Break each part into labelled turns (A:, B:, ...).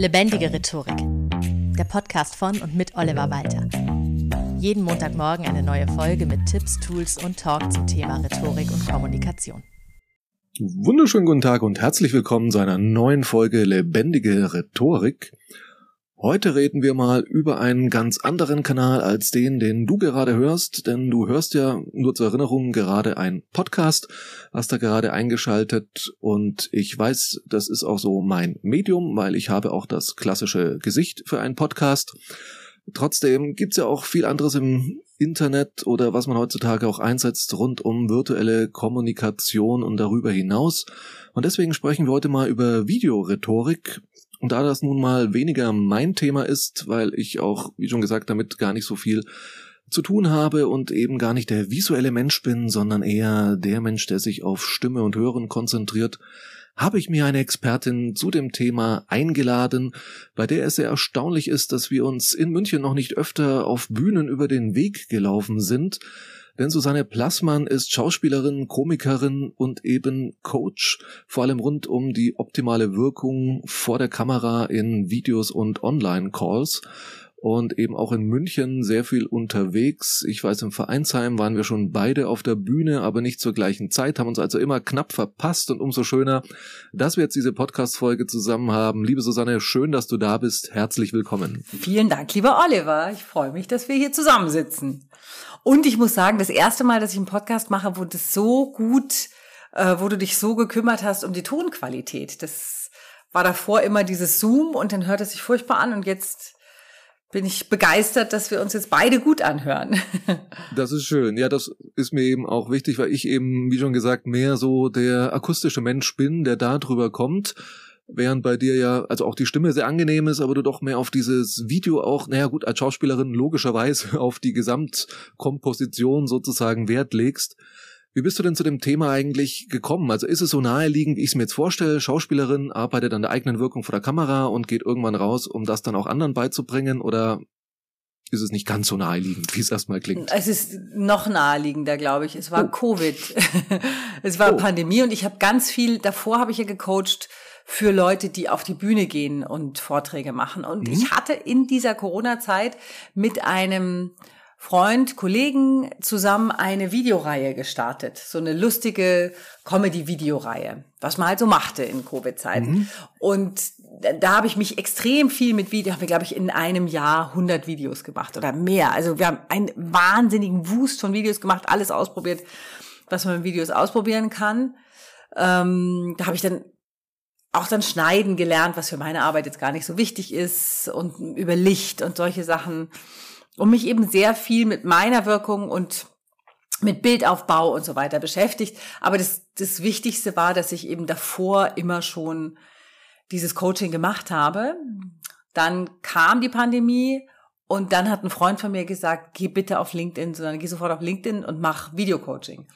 A: Lebendige Rhetorik. Der Podcast von und mit Oliver Walter. Jeden Montagmorgen eine neue Folge mit Tipps, Tools und Talk zum Thema Rhetorik und Kommunikation.
B: Wunderschönen guten Tag und herzlich willkommen zu einer neuen Folge Lebendige Rhetorik. Heute reden wir mal über einen ganz anderen Kanal als den, den du gerade hörst, denn du hörst ja nur zur Erinnerung gerade ein Podcast, hast da gerade eingeschaltet und ich weiß, das ist auch so mein Medium, weil ich habe auch das klassische Gesicht für einen Podcast. Trotzdem gibt's ja auch viel anderes im Internet oder was man heutzutage auch einsetzt rund um virtuelle Kommunikation und darüber hinaus. Und deswegen sprechen wir heute mal über Videorhetorik und da das nun mal weniger mein Thema ist, weil ich auch, wie schon gesagt, damit gar nicht so viel zu tun habe und eben gar nicht der visuelle Mensch bin, sondern eher der Mensch, der sich auf Stimme und Hören konzentriert, habe ich mir eine Expertin zu dem Thema eingeladen, bei der es sehr erstaunlich ist, dass wir uns in München noch nicht öfter auf Bühnen über den Weg gelaufen sind, denn Susanne Plassmann ist Schauspielerin, Komikerin und eben Coach, vor allem rund um die optimale Wirkung vor der Kamera in Videos und Online-Calls und eben auch in München sehr viel unterwegs. Ich weiß, im Vereinsheim waren wir schon beide auf der Bühne, aber nicht zur gleichen Zeit, haben uns also immer knapp verpasst und umso schöner, dass wir jetzt diese Podcast-Folge zusammen haben. Liebe Susanne, schön, dass du da bist. Herzlich willkommen.
C: Vielen Dank, lieber Oliver. Ich freue mich, dass wir hier zusammensitzen. Und ich muss sagen, das erste Mal, dass ich einen Podcast mache, das so gut, äh, wo du dich so gekümmert hast um die Tonqualität. Das war davor immer dieses Zoom und dann hört es sich furchtbar an und jetzt bin ich begeistert, dass wir uns jetzt beide gut anhören.
B: Das ist schön. Ja, das ist mir eben auch wichtig, weil ich eben, wie schon gesagt, mehr so der akustische Mensch bin, der da drüber kommt. Während bei dir ja, also auch die Stimme sehr angenehm ist, aber du doch mehr auf dieses Video auch, naja gut, als Schauspielerin logischerweise auf die Gesamtkomposition sozusagen Wert legst. Wie bist du denn zu dem Thema eigentlich gekommen? Also ist es so naheliegend, wie ich es mir jetzt vorstelle, Schauspielerin arbeitet an der eigenen Wirkung vor der Kamera und geht irgendwann raus, um das dann auch anderen beizubringen? Oder ist es nicht ganz so naheliegend, wie es erstmal klingt?
C: Es ist noch naheliegender, glaube ich. Es war oh. Covid. es war oh. Pandemie und ich habe ganz viel, davor habe ich ja gecoacht für Leute, die auf die Bühne gehen und Vorträge machen. Und mhm. ich hatte in dieser Corona-Zeit mit einem Freund, Kollegen zusammen eine Videoreihe gestartet. So eine lustige Comedy-Videoreihe, was man halt so machte in Covid-Zeiten. Mhm. Und da habe ich mich extrem viel mit Video, habe ich glaube ich in einem Jahr 100 Videos gemacht oder mehr. Also wir haben einen wahnsinnigen Wust von Videos gemacht, alles ausprobiert, was man mit Videos ausprobieren kann. Ähm, da habe ich dann auch dann schneiden gelernt, was für meine Arbeit jetzt gar nicht so wichtig ist und über Licht und solche Sachen und mich eben sehr viel mit meiner Wirkung und mit Bildaufbau und so weiter beschäftigt. Aber das, das Wichtigste war, dass ich eben davor immer schon dieses Coaching gemacht habe. Dann kam die Pandemie und dann hat ein Freund von mir gesagt, geh bitte auf LinkedIn, sondern geh sofort auf LinkedIn und mach Videocoaching.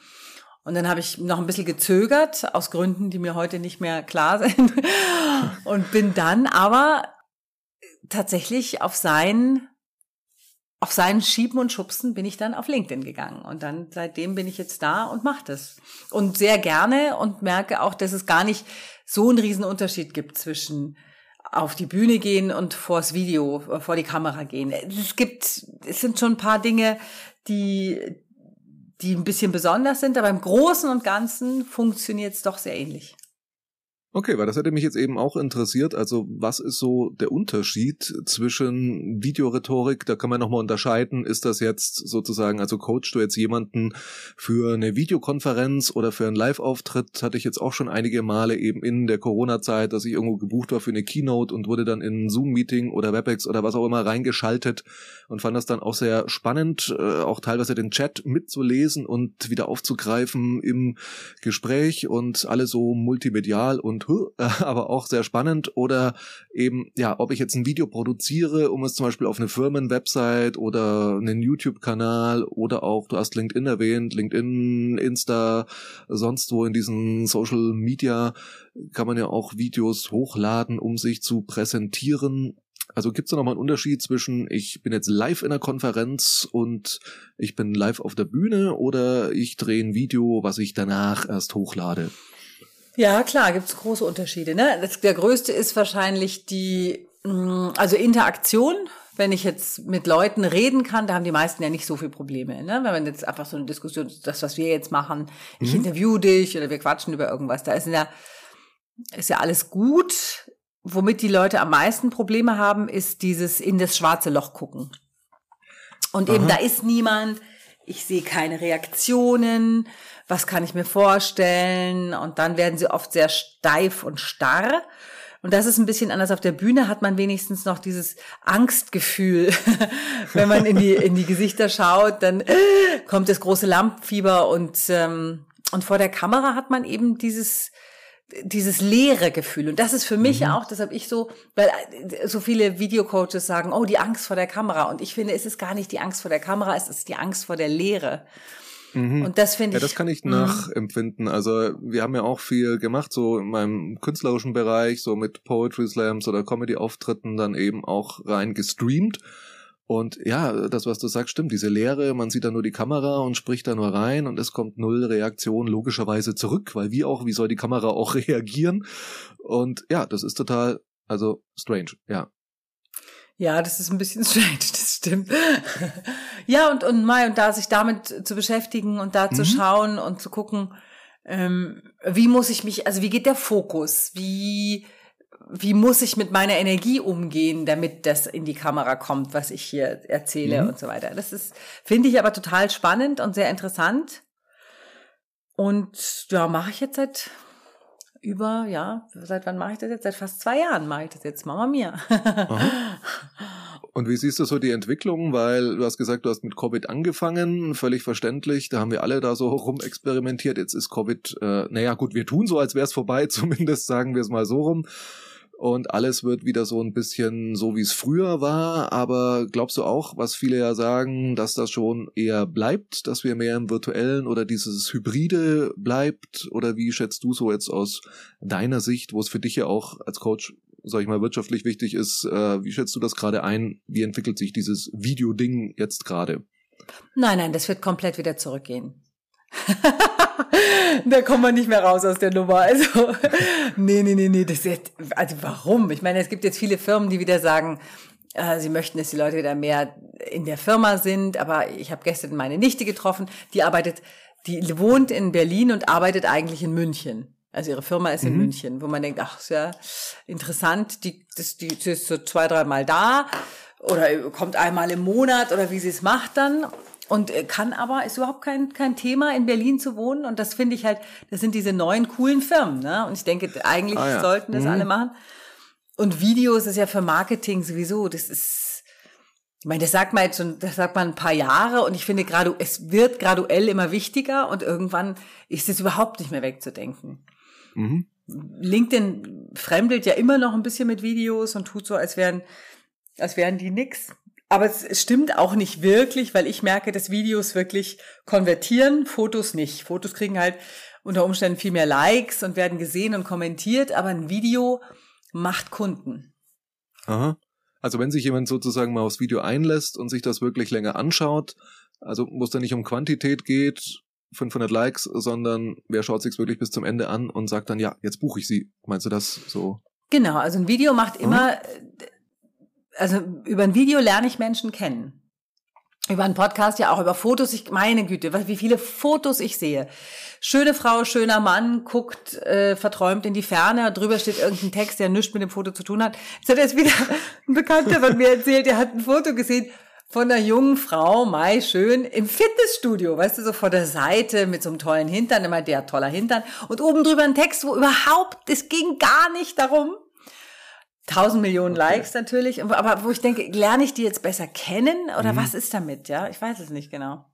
C: Und dann habe ich noch ein bisschen gezögert, aus Gründen, die mir heute nicht mehr klar sind. Und bin dann aber tatsächlich auf sein auf seinen Schieben und Schubsen bin ich dann auf LinkedIn gegangen. Und dann seitdem bin ich jetzt da und mache das. Und sehr gerne und merke auch, dass es gar nicht so einen riesen Unterschied gibt zwischen auf die Bühne gehen und vors Video, äh, vor die Kamera gehen. Es gibt, es sind schon ein paar Dinge, die, die ein bisschen besonders sind, aber im Großen und Ganzen funktioniert es doch sehr ähnlich.
B: Okay, weil das hätte mich jetzt eben auch interessiert. Also was ist so der Unterschied zwischen Videorhetorik? Da kann man nochmal unterscheiden. Ist das jetzt sozusagen, also coachst du jetzt jemanden für eine Videokonferenz oder für einen Live-Auftritt? Hatte ich jetzt auch schon einige Male eben in der Corona-Zeit, dass ich irgendwo gebucht war für eine Keynote und wurde dann in ein Zoom-Meeting oder WebEx oder was auch immer reingeschaltet und fand das dann auch sehr spannend, äh, auch teilweise den Chat mitzulesen und wieder aufzugreifen im Gespräch und alles so multimedial und aber auch sehr spannend. Oder eben, ja, ob ich jetzt ein Video produziere, um es zum Beispiel auf eine Firmenwebsite oder einen YouTube-Kanal oder auch, du hast LinkedIn erwähnt, LinkedIn, Insta, sonst wo in diesen Social Media kann man ja auch Videos hochladen, um sich zu präsentieren. Also gibt es da nochmal einen Unterschied zwischen, ich bin jetzt live in der Konferenz und ich bin live auf der Bühne oder ich drehe ein Video, was ich danach erst hochlade?
C: Ja, klar, gibt's große Unterschiede. Ne? Das, der größte ist wahrscheinlich die Mm, also Interaktion, wenn ich jetzt mit Leuten reden kann, da haben die meisten ja nicht so viel Probleme. Ne? Wenn man jetzt einfach so eine Diskussion, das, was wir jetzt machen, ich mhm. interview dich oder wir quatschen über irgendwas, da ist ja, ist ja alles gut. Womit die Leute am meisten Probleme haben, ist dieses in das schwarze Loch gucken. Und eben, Aha. da ist niemand, ich sehe keine Reaktionen, was kann ich mir vorstellen? Und dann werden sie oft sehr steif und starr. Und das ist ein bisschen anders. Auf der Bühne hat man wenigstens noch dieses Angstgefühl. Wenn man in die, in die Gesichter schaut, dann kommt das große Lampenfieber und, ähm, und vor der Kamera hat man eben dieses, dieses leere Gefühl. Und das ist für mich mhm. auch, das habe ich so, weil äh, so viele Videocoaches sagen, oh, die Angst vor der Kamera. Und ich finde, es ist gar nicht die Angst vor der Kamera, es ist die Angst vor der Leere.
B: Mhm. Und das finde ich. Ja, das kann ich mhm. nachempfinden. Also wir haben ja auch viel gemacht, so in meinem künstlerischen Bereich, so mit Poetry Slams oder Comedy-Auftritten dann eben auch rein gestreamt. Und ja, das, was du sagst, stimmt. Diese Lehre, man sieht da nur die Kamera und spricht da nur rein und es kommt null Reaktion logischerweise zurück, weil wie auch, wie soll die Kamera auch reagieren? Und ja, das ist total, also strange, ja.
C: Ja, das ist ein bisschen strange, das stimmt. ja, und, und Mai, und da sich damit zu beschäftigen und da mhm. zu schauen und zu gucken, ähm, wie muss ich mich, also wie geht der Fokus? Wie, wie muss ich mit meiner Energie umgehen, damit das in die Kamera kommt, was ich hier erzähle mhm. und so weiter. Das ist, finde ich aber total spannend und sehr interessant. Und ja, mache ich jetzt seit über, ja, seit wann mache ich das jetzt? Seit fast zwei Jahren mache ich das jetzt, Mama mir.
B: Und wie siehst du so die Entwicklung? Weil du hast gesagt, du hast mit Covid angefangen, völlig verständlich. Da haben wir alle da so rumexperimentiert. Jetzt ist Covid, äh, naja gut, wir tun so, als wäre es vorbei, zumindest sagen wir es mal so rum und alles wird wieder so ein bisschen so, wie es früher war. Aber glaubst du auch, was viele ja sagen, dass das schon eher bleibt, dass wir mehr im virtuellen oder dieses Hybride bleibt? Oder wie schätzt du so jetzt aus deiner Sicht, wo es für dich ja auch als Coach, sag ich mal, wirtschaftlich wichtig ist, äh, wie schätzt du das gerade ein? Wie entwickelt sich dieses Videoding jetzt gerade?
C: Nein, nein, das wird komplett wieder zurückgehen. da kommt man nicht mehr raus aus der Nummer. Also, nee, nee, nee, nee. Das ist, also warum? Ich meine, es gibt jetzt viele Firmen, die wieder sagen, äh, sie möchten, dass die Leute wieder mehr in der Firma sind. Aber ich habe gestern meine Nichte getroffen, die arbeitet, die wohnt in Berlin und arbeitet eigentlich in München. Also ihre Firma ist in mhm. München, wo man denkt, ach, ist ja interessant, die, das, die, die ist so zwei, dreimal da oder kommt einmal im Monat oder wie sie es macht dann und äh, kann aber, ist überhaupt kein, kein Thema, in Berlin zu wohnen. Und das finde ich halt, das sind diese neuen coolen Firmen. Ne? Und ich denke, eigentlich ah, ja. sollten das mhm. alle machen. Und Videos ist ja für Marketing sowieso, das ist, ich meine, das sagt man jetzt schon, das sagt man ein paar Jahre und ich finde gerade, es wird graduell immer wichtiger und irgendwann ist es überhaupt nicht mehr wegzudenken. Mhm. LinkedIn fremdelt ja immer noch ein bisschen mit Videos und tut so, als wären, als wären die nix. Aber es stimmt auch nicht wirklich, weil ich merke, dass Videos wirklich konvertieren, Fotos nicht. Fotos kriegen halt unter Umständen viel mehr Likes und werden gesehen und kommentiert, aber ein Video macht Kunden.
B: Aha. Also wenn sich jemand sozusagen mal aufs Video einlässt und sich das wirklich länger anschaut, also wo es dann nicht um Quantität geht, 500 Likes, sondern wer schaut sich wirklich bis zum Ende an und sagt dann, ja, jetzt buche ich sie. Meinst du das so?
C: Genau, also ein Video macht immer, also über ein Video lerne ich Menschen kennen. Über einen Podcast ja auch, über Fotos. Ich meine Güte, wie viele Fotos ich sehe. Schöne Frau, schöner Mann, guckt äh, verträumt in die Ferne. Drüber steht irgendein Text, der nichts mit dem Foto zu tun hat. Jetzt hat jetzt wieder ein Bekannter von mir erzählt, der hat ein Foto gesehen von einer jungen Frau, Mai, schön, im Fitnessstudio, weißt du, so vor der Seite mit so einem tollen Hintern, immer der toller Hintern. Und oben drüber ein Text, wo überhaupt, es ging gar nicht darum, Tausend Millionen okay. Likes natürlich, aber wo ich denke, lerne ich die jetzt besser kennen oder mhm. was ist damit, ja? Ich weiß es nicht genau.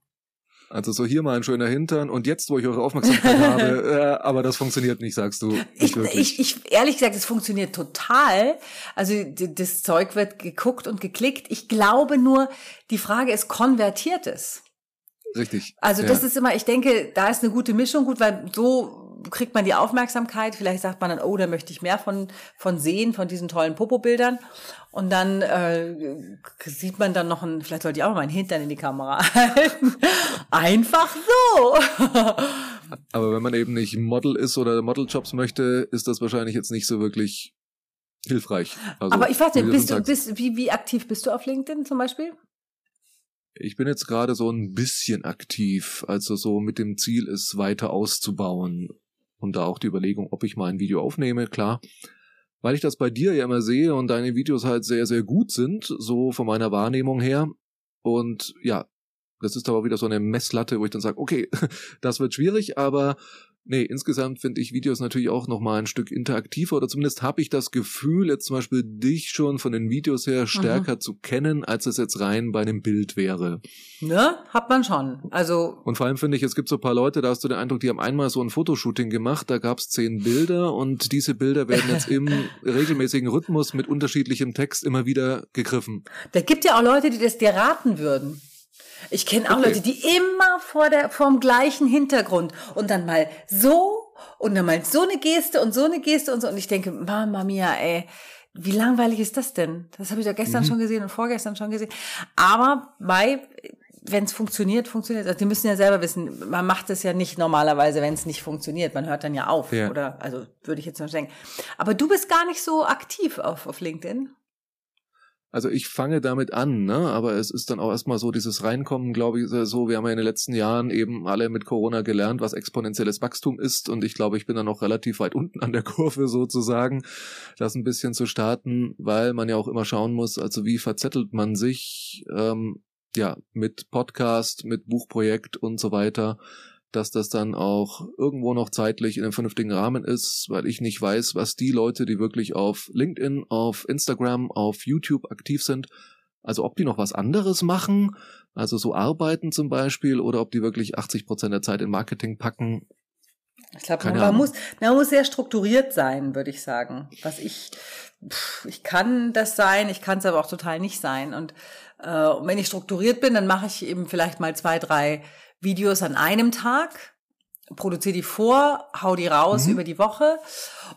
B: Also so hier mal ein schöner Hintern und jetzt, wo ich eure Aufmerksamkeit habe, äh, aber das funktioniert nicht, sagst du.
C: Ich, ich, ich, ehrlich gesagt, es funktioniert total. Also das Zeug wird geguckt und geklickt. Ich glaube nur, die Frage ist, konvertiert es?
B: Richtig.
C: Also das ja. ist immer, ich denke, da ist eine gute Mischung gut, weil so kriegt man die Aufmerksamkeit. Vielleicht sagt man dann, oh, da möchte ich mehr von, von sehen, von diesen tollen Popo-Bildern. Und dann äh, sieht man dann noch ein, vielleicht sollte ich auch mal meinen Hintern in die Kamera halten. Einfach so.
B: Aber wenn man eben nicht Model ist oder Modeljobs möchte, ist das wahrscheinlich jetzt nicht so wirklich hilfreich.
C: Also, Aber ich weiß nicht, bist du, bist, wie, wie aktiv bist du auf LinkedIn zum Beispiel?
B: Ich bin jetzt gerade so ein bisschen aktiv, also so mit dem Ziel, es weiter auszubauen. Und da auch die Überlegung, ob ich mal ein Video aufnehme, klar. Weil ich das bei dir ja immer sehe und deine Videos halt sehr, sehr gut sind, so von meiner Wahrnehmung her. Und ja, das ist aber wieder so eine Messlatte, wo ich dann sage, okay, das wird schwierig, aber Nee, insgesamt finde ich Videos natürlich auch nochmal ein Stück interaktiver oder zumindest habe ich das Gefühl, jetzt zum Beispiel dich schon von den Videos her stärker mhm. zu kennen, als es jetzt rein bei einem Bild wäre.
C: Ne? Hat man schon. Also.
B: Und vor allem finde ich, es gibt so ein paar Leute, da hast du den Eindruck, die haben einmal so ein Fotoshooting gemacht, da gab es zehn Bilder und diese Bilder werden jetzt im regelmäßigen Rhythmus mit unterschiedlichem Text immer wieder gegriffen.
C: Da gibt ja auch Leute, die das dir raten würden. Ich kenne auch okay. Leute, die immer vor der, vorm gleichen Hintergrund und dann mal so und dann mal so eine Geste und so eine Geste und so. Und ich denke, Mama mia, ey, wie langweilig ist das denn? Das habe ich doch gestern mhm. schon gesehen und vorgestern schon gesehen. Aber bei, wenn es funktioniert, funktioniert. Also die müssen ja selber wissen, man macht es ja nicht normalerweise, wenn es nicht funktioniert. Man hört dann ja auf, ja. oder? Also würde ich jetzt mal denken. Aber du bist gar nicht so aktiv auf, auf LinkedIn.
B: Also ich fange damit an, ne? aber es ist dann auch erstmal so dieses Reinkommen, glaube ich, so, wir haben ja in den letzten Jahren eben alle mit Corona gelernt, was exponentielles Wachstum ist und ich glaube, ich bin dann noch relativ weit unten an der Kurve sozusagen, das ein bisschen zu starten, weil man ja auch immer schauen muss, also wie verzettelt man sich, ähm, ja, mit Podcast, mit Buchprojekt und so weiter dass das dann auch irgendwo noch zeitlich in einem vernünftigen Rahmen ist, weil ich nicht weiß, was die Leute, die wirklich auf LinkedIn, auf Instagram, auf YouTube aktiv sind, also ob die noch was anderes machen, also so arbeiten zum Beispiel, oder ob die wirklich 80 Prozent der Zeit in Marketing packen.
C: Ich glaube, man, man, muss, man muss sehr strukturiert sein, würde ich sagen. Was ich, pff, ich kann das sein, ich kann es aber auch total nicht sein. Und äh, wenn ich strukturiert bin, dann mache ich eben vielleicht mal zwei, drei Videos an einem Tag, produziere die vor, hau die raus mhm. über die Woche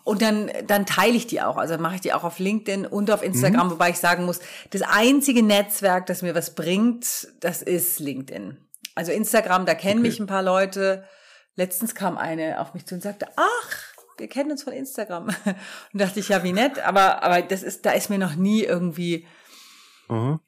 C: und dann, dann teile ich die auch. Also mache ich die auch auf LinkedIn und auf Instagram, mhm. wobei ich sagen muss, das einzige Netzwerk, das mir was bringt, das ist LinkedIn. Also Instagram, da kennen okay. mich ein paar Leute. Letztens kam eine auf mich zu und sagte, ach, wir kennen uns von Instagram. Und dachte ich, ja, wie nett, aber, aber das ist, da ist mir noch nie irgendwie, mhm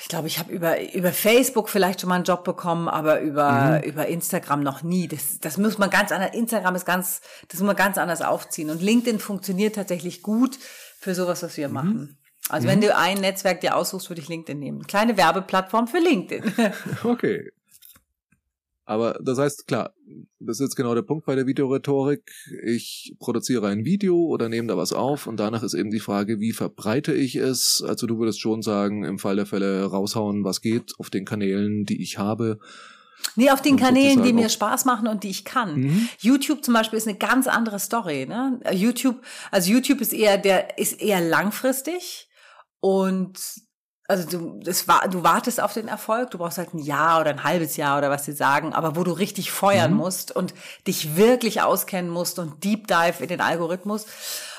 C: ich glaube, ich habe über, über Facebook vielleicht schon mal einen Job bekommen, aber über, mhm. über Instagram noch nie. Das, das muss man ganz anders, Instagram ist ganz, das muss man ganz anders aufziehen. Und LinkedIn funktioniert tatsächlich gut für sowas, was wir mhm. machen. Also mhm. wenn du ein Netzwerk dir aussuchst, würde ich LinkedIn nehmen. Kleine Werbeplattform für LinkedIn.
B: Okay, aber das heißt, klar, das ist jetzt genau der Punkt bei der Videorhetorik. Ich produziere ein Video oder nehme da was auf und danach ist eben die Frage, wie verbreite ich es? Also du würdest schon sagen, im Fall der Fälle raushauen, was geht auf den Kanälen, die ich habe.
C: Nee, auf den Kanälen, die mir Spaß machen und die ich kann. Mhm. YouTube zum Beispiel ist eine ganz andere Story. Ne? YouTube, also YouTube ist eher der, ist eher langfristig und also du, das war, du wartest auf den Erfolg, du brauchst halt ein Jahr oder ein halbes Jahr oder was sie sagen, aber wo du richtig feuern mhm. musst und dich wirklich auskennen musst und Deep Dive in den Algorithmus.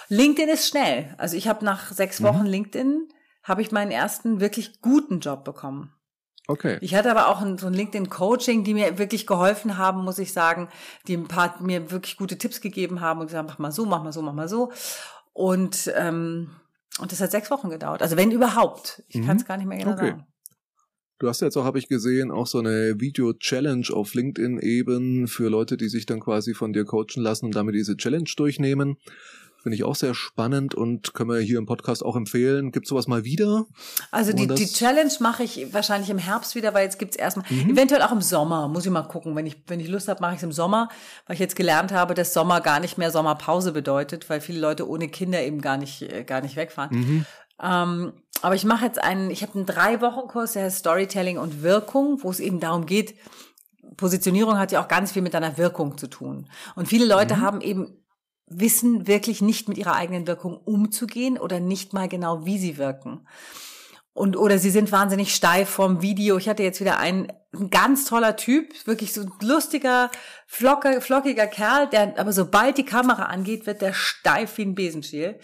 C: LinkedIn ist schnell. Also ich habe nach sechs mhm. Wochen mhm. LinkedIn habe ich meinen ersten wirklich guten Job bekommen.
B: Okay.
C: Ich hatte aber auch ein, so ein LinkedIn-Coaching, die mir wirklich geholfen haben, muss ich sagen, die ein paar mir wirklich gute Tipps gegeben haben und gesagt, mach mal so, mach mal so, mach mal so. Und ähm, und das hat sechs Wochen gedauert. Also wenn überhaupt. Ich mhm. kann es gar nicht mehr genau okay. sagen.
B: Du hast jetzt auch, habe ich gesehen, auch so eine Video-Challenge auf LinkedIn eben für Leute, die sich dann quasi von dir coachen lassen und damit diese Challenge durchnehmen. Finde ich auch sehr spannend und können wir hier im Podcast auch empfehlen. Gibt sowas mal wieder?
C: Also die, die Challenge mache ich wahrscheinlich im Herbst wieder, weil jetzt gibt's erstmal, mhm. eventuell auch im Sommer, muss ich mal gucken. Wenn ich, wenn ich Lust habe, mache ich es im Sommer, weil ich jetzt gelernt habe, dass Sommer gar nicht mehr Sommerpause bedeutet, weil viele Leute ohne Kinder eben gar nicht, äh, gar nicht wegfahren. Mhm. Ähm, aber ich mache jetzt einen, ich habe einen Drei-Wochen-Kurs, der heißt Storytelling und Wirkung, wo es eben darum geht, Positionierung hat ja auch ganz viel mit deiner Wirkung zu tun. Und viele Leute mhm. haben eben wissen wirklich nicht mit ihrer eigenen Wirkung umzugehen oder nicht mal genau, wie sie wirken. Und, oder sie sind wahnsinnig steif vom Video. Ich hatte jetzt wieder einen, ein ganz toller Typ, wirklich so ein lustiger, flocker, flockiger Kerl, der, aber sobald die Kamera angeht, wird der steif wie ein Besenstiel.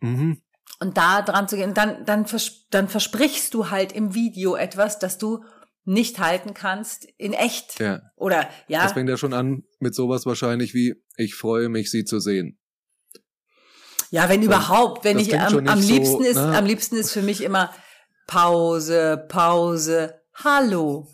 C: Mhm. Und da dran zu gehen, dann, dann, vers dann versprichst du halt im Video etwas, dass du nicht halten kannst in echt. Ja. Oder ja.
B: Das fängt ja schon an mit sowas wahrscheinlich wie ich freue mich, sie zu sehen.
C: Ja, wenn überhaupt, wenn ich am, am liebsten so, ist, na? am liebsten ist für mich immer Pause, Pause, Hallo.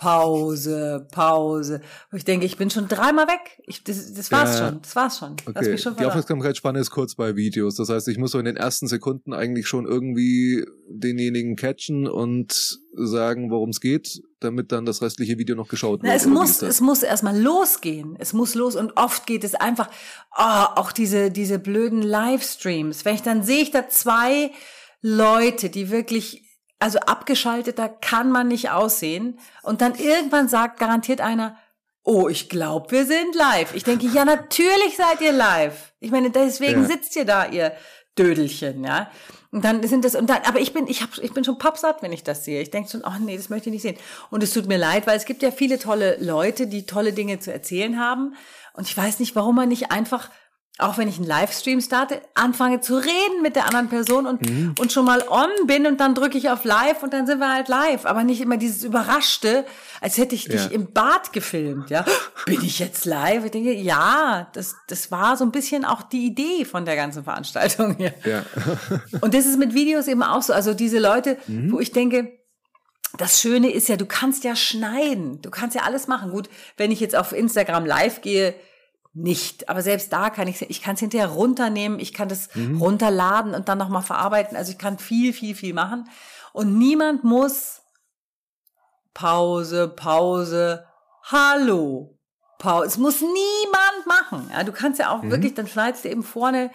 C: Pause, Pause. Und ich denke, ich bin schon dreimal weg. Ich, das, das war's ja, schon. Das war's schon.
B: Okay. schon Die Aufmerksamkeitsspanne ist kurz bei Videos. Das heißt, ich muss so in den ersten Sekunden eigentlich schon irgendwie denjenigen catchen und sagen, worum es geht, damit dann das restliche Video noch geschaut wird.
C: Na, es muss, es muss erstmal losgehen. Es muss los und oft geht es einfach, oh, auch diese, diese blöden Livestreams. Wenn ich dann sehe ich da zwei Leute, die wirklich also abgeschalteter kann man nicht aussehen. Und dann irgendwann sagt garantiert einer, oh, ich glaube, wir sind live. Ich denke, ja, natürlich seid ihr live. Ich meine, deswegen ja. sitzt ihr da, ihr Dödelchen, ja. Und dann sind das, und dann, aber ich bin, ich hab, ich bin schon pappsatt, wenn ich das sehe. Ich denke schon, oh nee, das möchte ich nicht sehen. Und es tut mir leid, weil es gibt ja viele tolle Leute, die tolle Dinge zu erzählen haben. Und ich weiß nicht, warum man nicht einfach auch wenn ich einen Livestream starte, anfange zu reden mit der anderen Person und, mhm. und schon mal on bin und dann drücke ich auf live und dann sind wir halt live. Aber nicht immer dieses Überraschte, als hätte ich dich ja. im Bad gefilmt, ja. Bin ich jetzt live? Ich denke, ja, das, das war so ein bisschen auch die Idee von der ganzen Veranstaltung hier. Ja. und das ist mit Videos eben auch so. Also diese Leute, mhm. wo ich denke, das Schöne ist ja, du kannst ja schneiden. Du kannst ja alles machen. Gut, wenn ich jetzt auf Instagram live gehe, nicht. Aber selbst da kann ich ich kann es hinterher runternehmen, ich kann das mhm. runterladen und dann nochmal verarbeiten. Also ich kann viel, viel, viel machen. Und niemand muss Pause, Pause, Hallo. Pause. Es muss niemand machen. Ja, du kannst ja auch mhm. wirklich, dann schneidest du eben vorne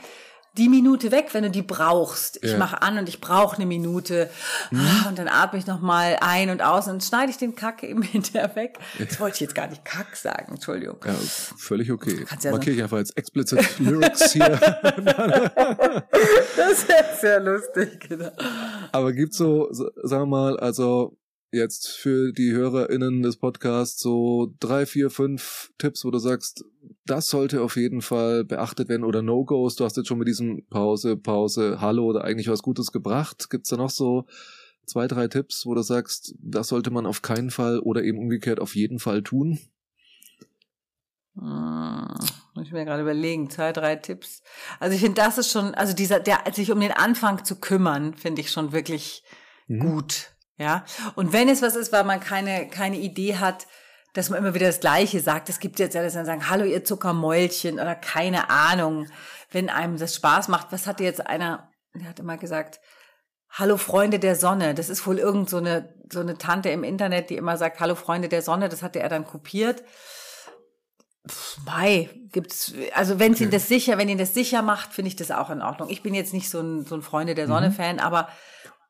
C: die Minute weg, wenn du die brauchst. Ich ja. mache an und ich brauche eine Minute mhm. und dann atme ich noch mal ein und aus und schneide ich den Kack eben hinterher weg. Das wollte ich jetzt gar nicht Kack sagen, Entschuldigung.
B: Ja, völlig okay. Ja Markiere ich einfach als explicit Lyrics hier.
C: das wäre sehr lustig, genau.
B: Aber gibt's so, sagen wir mal, also jetzt für die HörerInnen des Podcasts so drei, vier, fünf Tipps, wo du sagst, das sollte auf jeden Fall beachtet werden oder No-Gos. Du hast jetzt schon mit diesem Pause, Pause, Hallo oder eigentlich was Gutes gebracht. Gibt's da noch so zwei, drei Tipps, wo du sagst, das sollte man auf keinen Fall oder eben umgekehrt auf jeden Fall tun?
C: Hm, muss ich mir gerade überlegen, zwei, drei Tipps. Also ich finde, das ist schon, also dieser, der, sich um den Anfang zu kümmern, finde ich schon wirklich mhm. gut. Ja. Und wenn es was ist, weil man keine, keine Idee hat, dass man immer wieder das Gleiche sagt. Es gibt jetzt ja, dass dann sagen, hallo ihr Zuckermäulchen oder keine Ahnung, wenn einem das Spaß macht. Was hatte jetzt einer, der hat immer gesagt, hallo Freunde der Sonne. Das ist wohl irgend so eine, so eine Tante im Internet, die immer sagt, hallo Freunde der Sonne. Das hatte er dann kopiert. Mai gibt's, also wenn okay. ihn das sicher, wenn ihn das sicher macht, finde ich das auch in Ordnung. Ich bin jetzt nicht so ein, so ein Freunde der Sonne mhm. Fan, aber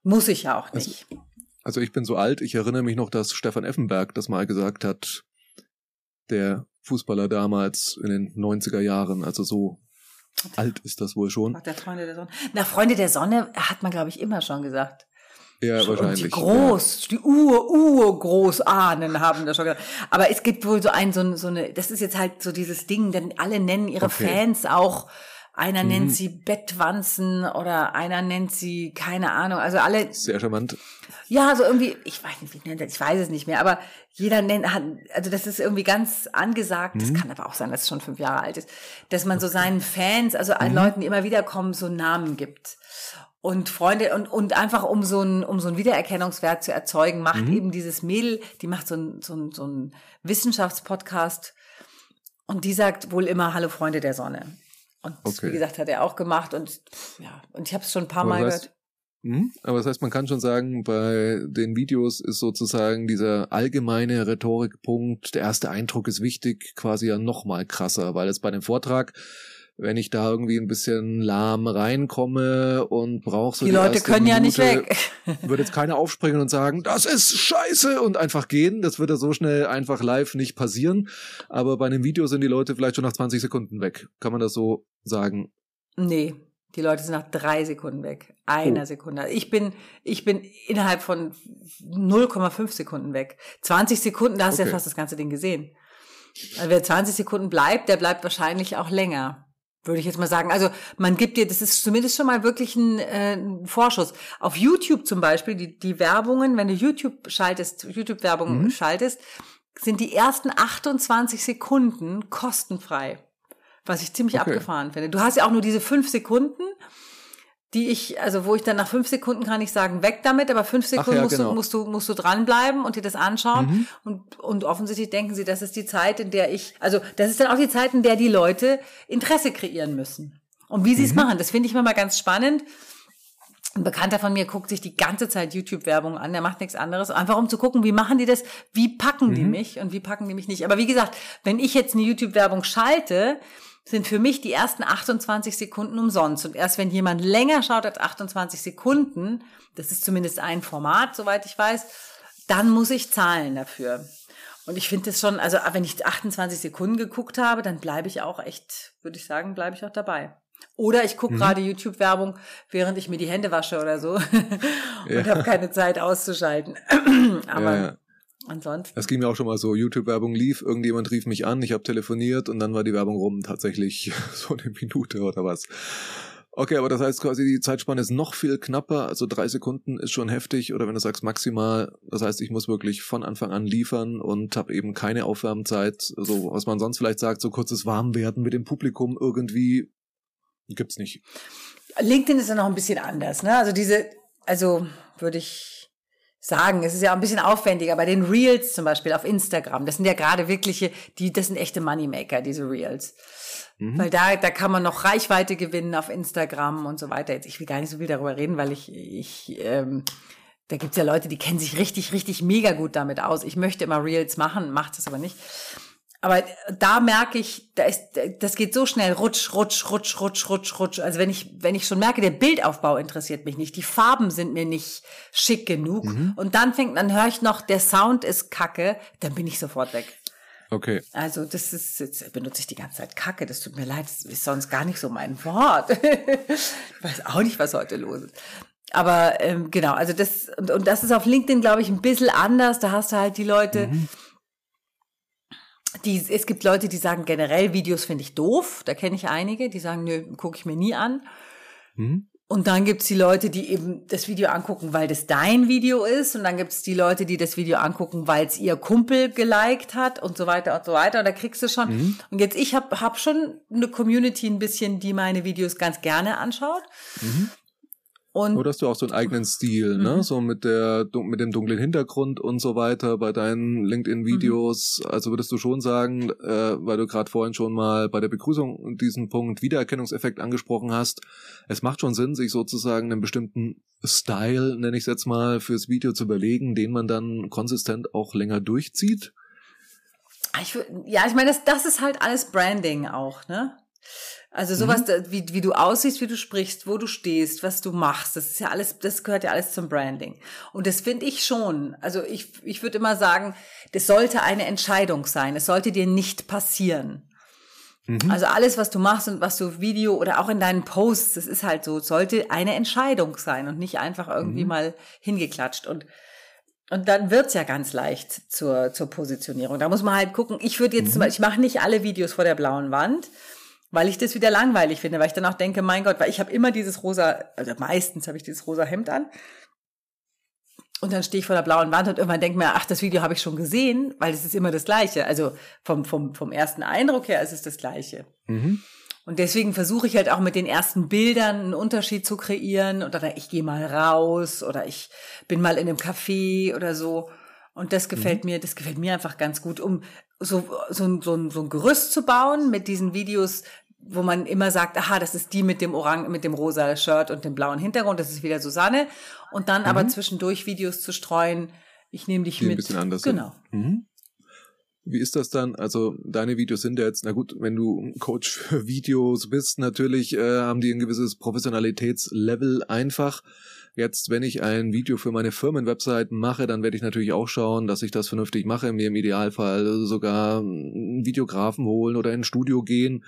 C: muss ich ja auch also nicht. Also,
B: also ich bin so alt, ich erinnere mich noch, dass Stefan Effenberg das mal gesagt hat, der Fußballer damals in den 90er Jahren, also so alt ist das wohl schon.
C: Ach, der Freunde der Sonne. Na, Freunde der Sonne hat man, glaube ich, immer schon gesagt.
B: Ja, schon wahrscheinlich. Die
C: groß, ja. die Ur, Urgroßahnen haben das schon gesagt. Aber es gibt wohl so ein, so, so eine, das ist jetzt halt so dieses Ding, denn alle nennen ihre okay. Fans auch einer mhm. nennt sie Bettwanzen oder einer nennt sie, keine Ahnung, also alle.
B: Sehr charmant.
C: Ja, so irgendwie, ich weiß nicht, wie nennt er, ich weiß es nicht mehr, aber jeder nennt, hat, also das ist irgendwie ganz angesagt, mhm. das kann aber auch sein, dass es schon fünf Jahre alt ist, dass man so seinen Fans, also allen mhm. Leuten, die immer wieder kommen, so Namen gibt. Und Freunde, und, und einfach um so ein, um so ein Wiedererkennungswert zu erzeugen, macht mhm. eben dieses Mädel, die macht so ein, so ein, so ein Wissenschaftspodcast und die sagt wohl immer Hallo Freunde der Sonne. Und okay. wie gesagt, hat er auch gemacht und ja, und ich habe es schon ein paar Aber Mal gehört.
B: Hm? Aber das heißt, man kann schon sagen, bei den Videos ist sozusagen dieser allgemeine Rhetorikpunkt, der erste Eindruck ist wichtig, quasi ja noch mal krasser, weil jetzt bei dem Vortrag wenn ich da irgendwie ein bisschen lahm reinkomme und brauche so
C: die, die Leute können Minute, ja nicht weg.
B: würde jetzt keiner aufspringen und sagen, das ist scheiße und einfach gehen. Das würde so schnell einfach live nicht passieren. Aber bei einem Video sind die Leute vielleicht schon nach 20 Sekunden weg. Kann man das so sagen?
C: Nee. Die Leute sind nach drei Sekunden weg. Einer oh. Sekunde. Ich bin, ich bin innerhalb von 0,5 Sekunden weg. 20 Sekunden, da hast okay. du ja fast das ganze Ding gesehen. Also wer 20 Sekunden bleibt, der bleibt wahrscheinlich auch länger würde ich jetzt mal sagen. Also man gibt dir, das ist zumindest schon mal wirklich ein, äh, ein Vorschuss. Auf YouTube zum Beispiel, die, die Werbungen, wenn du YouTube schaltest, YouTube-Werbung mhm. schaltest, sind die ersten 28 Sekunden kostenfrei. Was ich ziemlich okay. abgefahren finde. Du hast ja auch nur diese fünf Sekunden, die ich, also wo ich dann nach fünf Sekunden kann ich sagen, weg damit, aber fünf Sekunden ja, musst, genau. du, musst, du, musst du dranbleiben und dir das anschauen. Mhm. Und, und offensichtlich denken sie, das ist die Zeit, in der ich, also das ist dann auch die Zeit, in der die Leute Interesse kreieren müssen. Und wie sie es mhm. machen, das finde ich immer mal ganz spannend. Ein Bekannter von mir guckt sich die ganze Zeit YouTube-Werbung an, der macht nichts anderes, einfach um zu gucken, wie machen die das, wie packen mhm. die mich und wie packen die mich nicht. Aber wie gesagt, wenn ich jetzt eine YouTube-Werbung schalte, sind für mich die ersten 28 Sekunden umsonst. Und erst wenn jemand länger schaut als 28 Sekunden, das ist zumindest ein Format, soweit ich weiß, dann muss ich zahlen dafür. Und ich finde das schon, also wenn ich 28 Sekunden geguckt habe, dann bleibe ich auch echt, würde ich sagen, bleibe ich auch dabei. Oder ich gucke mhm. gerade YouTube-Werbung, während ich mir die Hände wasche oder so und ja. habe keine Zeit auszuschalten. Aber ja, ja. Ansonsten.
B: Das ging mir auch schon mal so, YouTube-Werbung lief, irgendjemand rief mich an, ich habe telefoniert und dann war die Werbung rum, tatsächlich so eine Minute oder was. Okay, aber das heißt quasi, die Zeitspanne ist noch viel knapper, also drei Sekunden ist schon heftig oder wenn du sagst maximal, das heißt, ich muss wirklich von Anfang an liefern und habe eben keine Aufwärmzeit, so was man sonst vielleicht sagt, so kurzes Warmwerden mit dem Publikum irgendwie Gibt's nicht.
C: LinkedIn ist ja noch ein bisschen anders, ne? Also diese, also würde ich sagen, es ist ja auch ein bisschen aufwendiger. Bei den Reels zum Beispiel auf Instagram, das sind ja gerade wirkliche, die, das sind echte Moneymaker, diese Reels. Mhm. Weil da, da kann man noch Reichweite gewinnen auf Instagram und so weiter. Jetzt, ich will gar nicht so viel darüber reden, weil ich, ich, ähm, da gibt's ja Leute, die kennen sich richtig, richtig mega gut damit aus. Ich möchte immer Reels machen, macht es aber nicht. Aber da merke ich, da ist, das geht so schnell, rutsch, rutsch, rutsch, rutsch, rutsch, rutsch. Also wenn ich, wenn ich schon merke, der Bildaufbau interessiert mich nicht, die Farben sind mir nicht schick genug. Mhm. Und dann fängt, dann höre ich noch, der Sound ist kacke, dann bin ich sofort weg.
B: Okay.
C: Also das ist, jetzt benutze ich die ganze Zeit Kacke, das tut mir leid, das ist sonst gar nicht so mein Wort. ich weiß auch nicht, was heute los ist. Aber ähm, genau, also das, und, und das ist auf LinkedIn, glaube ich, ein bisschen anders. Da hast du halt die Leute, mhm die, es gibt Leute, die sagen generell, Videos finde ich doof. Da kenne ich einige, die sagen, nö, gucke ich mir nie an. Mhm. Und dann gibt's die Leute, die eben das Video angucken, weil das dein Video ist. Und dann gibt's die Leute, die das Video angucken, weil es ihr Kumpel geliked hat und so weiter und so weiter. Und da kriegst du schon. Mhm. Und jetzt, ich habe hab schon eine Community ein bisschen, die meine Videos ganz gerne anschaut. Mhm.
B: Und Oder hast du auch so einen eigenen Stil, ne? mhm. So mit der mit dem dunklen Hintergrund und so weiter bei deinen LinkedIn-Videos. Mhm. Also würdest du schon sagen, äh, weil du gerade vorhin schon mal bei der Begrüßung diesen Punkt Wiedererkennungseffekt angesprochen hast, es macht schon Sinn, sich sozusagen einen bestimmten Style, nenne ich es jetzt mal, fürs Video zu überlegen, den man dann konsistent auch länger durchzieht.
C: Ich, ja, ich meine, das, das ist halt alles Branding auch, ne? Also sowas, mhm. wie, wie du aussiehst, wie du sprichst, wo du stehst, was du machst, das ist ja alles, das gehört ja alles zum Branding. Und das finde ich schon. Also ich, ich würde immer sagen, das sollte eine Entscheidung sein. Es sollte dir nicht passieren. Mhm. Also alles, was du machst und was du Video oder auch in deinen Posts, das ist halt so, sollte eine Entscheidung sein und nicht einfach irgendwie mhm. mal hingeklatscht. Und und dann wird's ja ganz leicht zur, zur Positionierung. Da muss man halt gucken. Ich würde jetzt mhm. zum Beispiel, ich mache nicht alle Videos vor der blauen Wand, weil ich das wieder langweilig finde, weil ich dann auch denke, mein Gott, weil ich habe immer dieses rosa, also meistens habe ich dieses rosa Hemd an. Und dann stehe ich vor der blauen Wand und irgendwann denke mir, ach, das Video habe ich schon gesehen, weil es ist immer das Gleiche. Also vom, vom, vom ersten Eindruck her ist es das Gleiche. Mhm. Und deswegen versuche ich halt auch mit den ersten Bildern einen Unterschied zu kreieren. Oder ich gehe mal raus oder ich bin mal in einem Café oder so. Und das gefällt mhm. mir, das gefällt mir einfach ganz gut, um so, so, so, so ein Gerüst zu bauen mit diesen Videos, wo man immer sagt, aha, das ist die mit dem Orang, mit dem rosa Shirt und dem blauen Hintergrund, das ist wieder Susanne. Und dann mhm. aber zwischendurch Videos zu streuen, ich nehme dich die mit. Ein
B: bisschen anders.
C: Genau. Mhm.
B: Wie ist das dann? Also deine Videos sind ja jetzt, na gut, wenn du Coach für Videos bist, natürlich äh, haben die ein gewisses Professionalitätslevel einfach. Jetzt, wenn ich ein Video für meine Firmenwebseiten mache, dann werde ich natürlich auch schauen, dass ich das vernünftig mache, mir im Idealfall sogar einen Videografen holen oder in ein Studio gehen,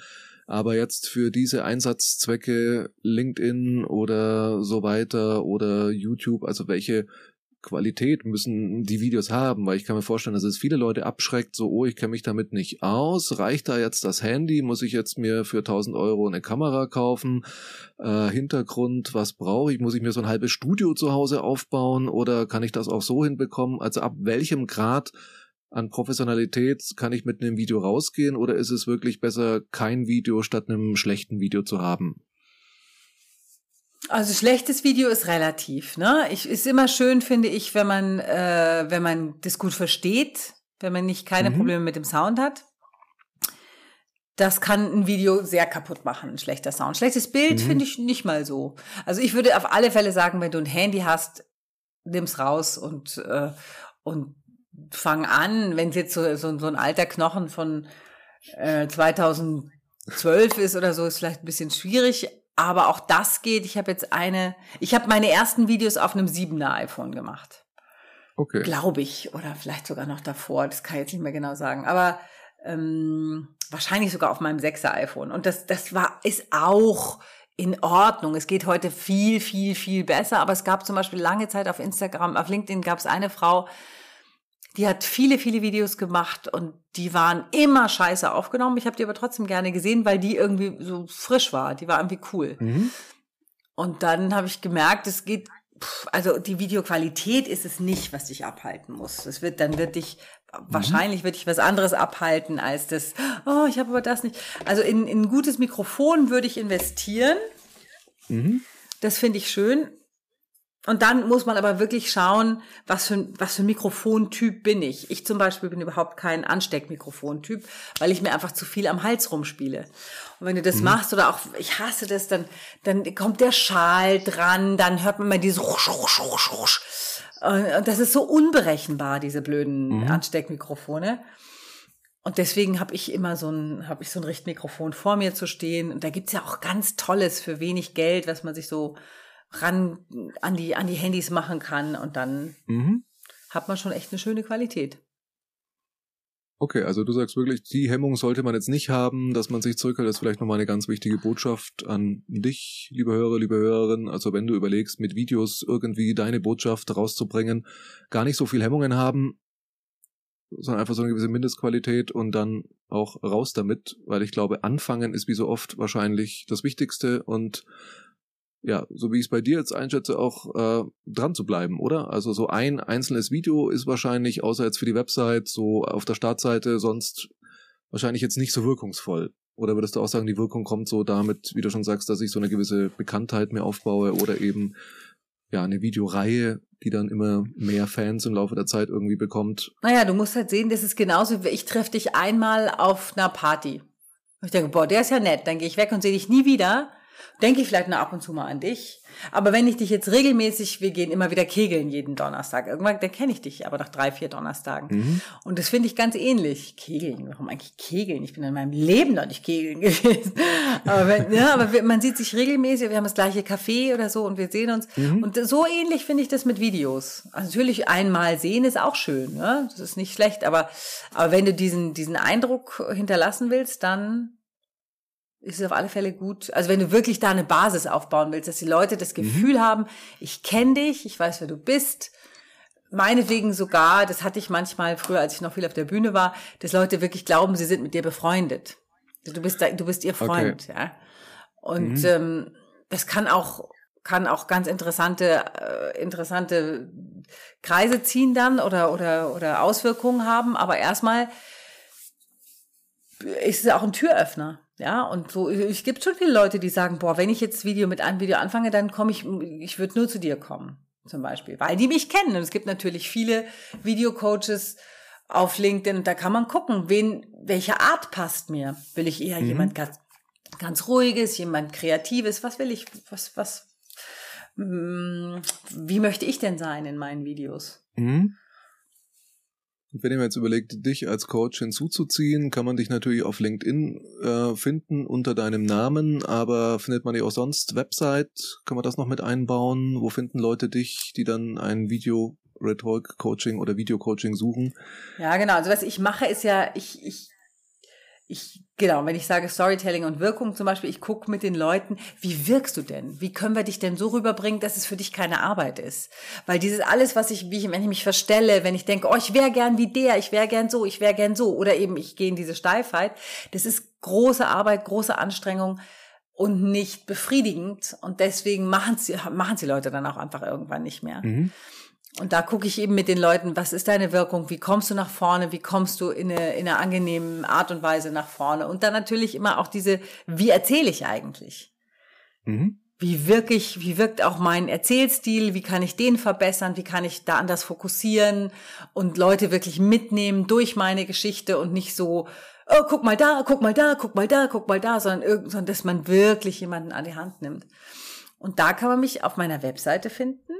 B: aber jetzt für diese Einsatzzwecke LinkedIn oder so weiter oder YouTube, also welche Qualität müssen die Videos haben, weil ich kann mir vorstellen, dass es viele Leute abschreckt, so, oh, ich kenne mich damit nicht aus, reicht da jetzt das Handy, muss ich jetzt mir für 1000 Euro eine Kamera kaufen, äh, Hintergrund, was brauche ich, muss ich mir so ein halbes Studio zu Hause aufbauen oder kann ich das auch so hinbekommen, also ab welchem Grad an Professionalität kann ich mit einem Video rausgehen oder ist es wirklich besser, kein Video statt einem schlechten Video zu haben?
C: Also schlechtes Video ist relativ. Ne? Ich, ist immer schön, finde ich, wenn man, äh, wenn man das gut versteht, wenn man nicht keine mhm. Probleme mit dem Sound hat. Das kann ein Video sehr kaputt machen, ein schlechter Sound. Schlechtes Bild mhm. finde ich nicht mal so. Also ich würde auf alle Fälle sagen, wenn du ein Handy hast, nimm's raus und, äh, und fang an, wenn es jetzt so, so, so ein alter Knochen von äh, 2012 ist oder so, ist vielleicht ein bisschen schwierig. Aber auch das geht. Ich habe jetzt eine, ich habe meine ersten Videos auf einem 7er iPhone gemacht. Okay. Glaube ich. Oder vielleicht sogar noch davor. Das kann ich jetzt nicht mehr genau sagen. Aber ähm, wahrscheinlich sogar auf meinem 6er iPhone. Und das, das war, ist auch in Ordnung. Es geht heute viel, viel, viel besser. Aber es gab zum Beispiel lange Zeit auf Instagram, auf LinkedIn gab es eine Frau, die hat viele, viele Videos gemacht und die waren immer scheiße aufgenommen. Ich habe die aber trotzdem gerne gesehen, weil die irgendwie so frisch war. Die war irgendwie cool. Mhm. Und dann habe ich gemerkt, es geht, also die Videoqualität ist es nicht, was dich abhalten muss. Es wird, dann wird dich, mhm. wahrscheinlich wird dich was anderes abhalten als das, oh, ich habe aber das nicht. Also in, in ein gutes Mikrofon würde ich investieren. Mhm. Das finde ich schön. Und dann muss man aber wirklich schauen, was für, was für ein Mikrofontyp bin ich. Ich zum Beispiel bin überhaupt kein Ansteckmikrofontyp, weil ich mir einfach zu viel am Hals rumspiele. Und wenn du das mhm. machst oder auch, ich hasse das, dann, dann kommt der Schal dran, dann hört man mal dieses Rusch, Rusch, Rusch, Rusch. Und das ist so unberechenbar, diese blöden mhm. Ansteckmikrofone. Und deswegen habe ich immer so ein, habe ich so ein Richtmikrofon vor mir zu stehen. Und da gibt's ja auch ganz Tolles für wenig Geld, was man sich so ran an die, an die Handys machen kann und dann mhm. hat man schon echt eine schöne Qualität.
B: Okay, also du sagst wirklich, die Hemmung sollte man jetzt nicht haben, dass man sich zurückhält. Das ist vielleicht nochmal eine ganz wichtige Botschaft an dich, liebe Hörer, liebe Hörerin. Also wenn du überlegst, mit Videos irgendwie deine Botschaft rauszubringen, gar nicht so viel Hemmungen haben, sondern einfach so eine gewisse Mindestqualität und dann auch raus damit, weil ich glaube, anfangen ist wie so oft wahrscheinlich das Wichtigste und ja, so wie ich es bei dir jetzt einschätze, auch äh, dran zu bleiben, oder? Also so ein einzelnes Video ist wahrscheinlich, außer jetzt für die Website, so auf der Startseite, sonst wahrscheinlich jetzt nicht so wirkungsvoll. Oder würdest du auch sagen, die Wirkung kommt so damit, wie du schon sagst, dass ich so eine gewisse Bekanntheit mehr aufbaue oder eben ja eine Videoreihe, die dann immer mehr Fans im Laufe der Zeit irgendwie bekommt?
C: Naja, du musst halt sehen, das ist genauso, ich treffe dich einmal auf einer Party. Ich denke, boah, der ist ja nett, dann gehe ich weg und sehe dich nie wieder denke ich vielleicht nur ab und zu mal an dich. Aber wenn ich dich jetzt regelmäßig, wir gehen immer wieder kegeln jeden Donnerstag. Irgendwann, dann kenne ich dich aber nach drei, vier Donnerstagen. Mhm. Und das finde ich ganz ähnlich. Kegeln, warum eigentlich kegeln? Ich bin in meinem Leben noch nicht kegeln gewesen. aber, wenn, ja, aber man sieht sich regelmäßig, wir haben das gleiche Café oder so und wir sehen uns. Mhm. Und so ähnlich finde ich das mit Videos. Also natürlich einmal sehen ist auch schön, ne? das ist nicht schlecht. Aber, aber wenn du diesen, diesen Eindruck hinterlassen willst, dann ist es auf alle Fälle gut. Also wenn du wirklich da eine Basis aufbauen willst, dass die Leute das mhm. Gefühl mhm. haben, ich kenne dich, ich weiß, wer du bist. Meinetwegen sogar, das hatte ich manchmal früher, als ich noch viel auf der Bühne war, dass Leute wirklich glauben, sie sind mit dir befreundet. Du bist, da, du bist ihr Freund, okay. ja. Und mhm. ähm, das kann auch kann auch ganz interessante äh, interessante Kreise ziehen dann oder oder oder Auswirkungen haben. Aber erstmal ist es auch ein Türöffner. Ja, und so, es gibt schon viele Leute, die sagen, boah, wenn ich jetzt Video mit einem Video anfange, dann komme ich, ich würde nur zu dir kommen, zum Beispiel, weil die mich kennen. Und es gibt natürlich viele Videocoaches auf LinkedIn, und da kann man gucken, wen, welche Art passt mir. Will ich eher mhm. jemand ganz, ganz ruhiges, jemand kreatives? Was will ich, was, was, mm, wie möchte ich denn sein in meinen Videos? Mhm.
B: Wenn ihr mir jetzt überlegt, dich als Coach hinzuzuziehen, kann man dich natürlich auf LinkedIn äh, finden unter deinem Namen, aber findet man dich auch sonst? Website, kann man das noch mit einbauen? Wo finden Leute dich, die dann ein Video Rhetoric Coaching oder Video Coaching suchen?
C: Ja, genau. Also was ich mache ist ja, ich, ich ich, genau, wenn ich sage Storytelling und Wirkung zum Beispiel, ich gucke mit den Leuten, wie wirkst du denn? Wie können wir dich denn so rüberbringen, dass es für dich keine Arbeit ist? Weil dieses alles, was ich, wie ich, wenn ich mich verstelle, wenn ich denke, oh, ich wäre gern wie der, ich wäre gern so, ich wäre gern so, oder eben ich gehe in diese Steifheit, das ist große Arbeit, große Anstrengung und nicht befriedigend. Und deswegen machen sie, machen sie Leute dann auch einfach irgendwann nicht mehr. Mhm. Und da gucke ich eben mit den Leuten, was ist deine Wirkung, wie kommst du nach vorne, wie kommst du in eine, in einer angenehmen Art und Weise nach vorne. Und dann natürlich immer auch diese, wie erzähle ich eigentlich? Mhm. Wie wirklich, wie wirkt auch mein Erzählstil, wie kann ich den verbessern, wie kann ich da anders fokussieren und Leute wirklich mitnehmen durch meine Geschichte und nicht so, oh, guck mal da, guck mal da, guck mal da, guck mal da, sondern, sondern dass man wirklich jemanden an die Hand nimmt. Und da kann man mich auf meiner Webseite finden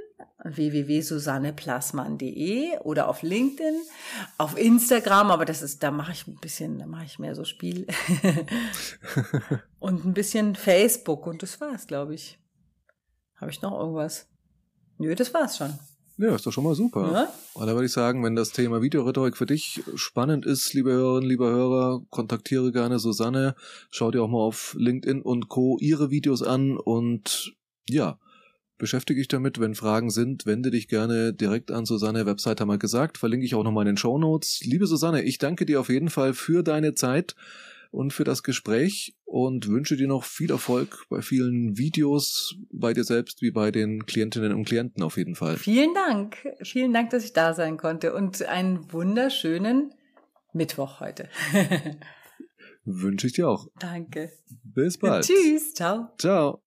C: www.susanneplassmann.de oder auf LinkedIn, auf Instagram, aber das ist, da mache ich ein bisschen, da mache ich mehr so Spiel und ein bisschen Facebook und das war's, glaube ich. Habe ich noch irgendwas? Nö, das war's schon.
B: Ja, ist doch schon mal super. Ja? Da würde ich sagen, wenn das Thema Videorhetorik für dich spannend ist, liebe Hörerinnen, liebe Hörer, kontaktiere gerne Susanne. Schau dir auch mal auf LinkedIn und Co. ihre Videos an und ja, beschäftige dich damit. Wenn Fragen sind, wende dich gerne direkt an Susanne. Website haben wir gesagt. Verlinke ich auch nochmal in den Show Notes. Liebe Susanne, ich danke dir auf jeden Fall für deine Zeit und für das Gespräch und wünsche dir noch viel Erfolg bei vielen Videos, bei dir selbst wie bei den Klientinnen und Klienten auf jeden Fall.
C: Vielen Dank. Vielen Dank, dass ich da sein konnte und einen wunderschönen Mittwoch heute.
B: wünsche ich dir auch.
C: Danke.
B: Bis bald.
C: Tschüss. Ciao.
B: Ciao.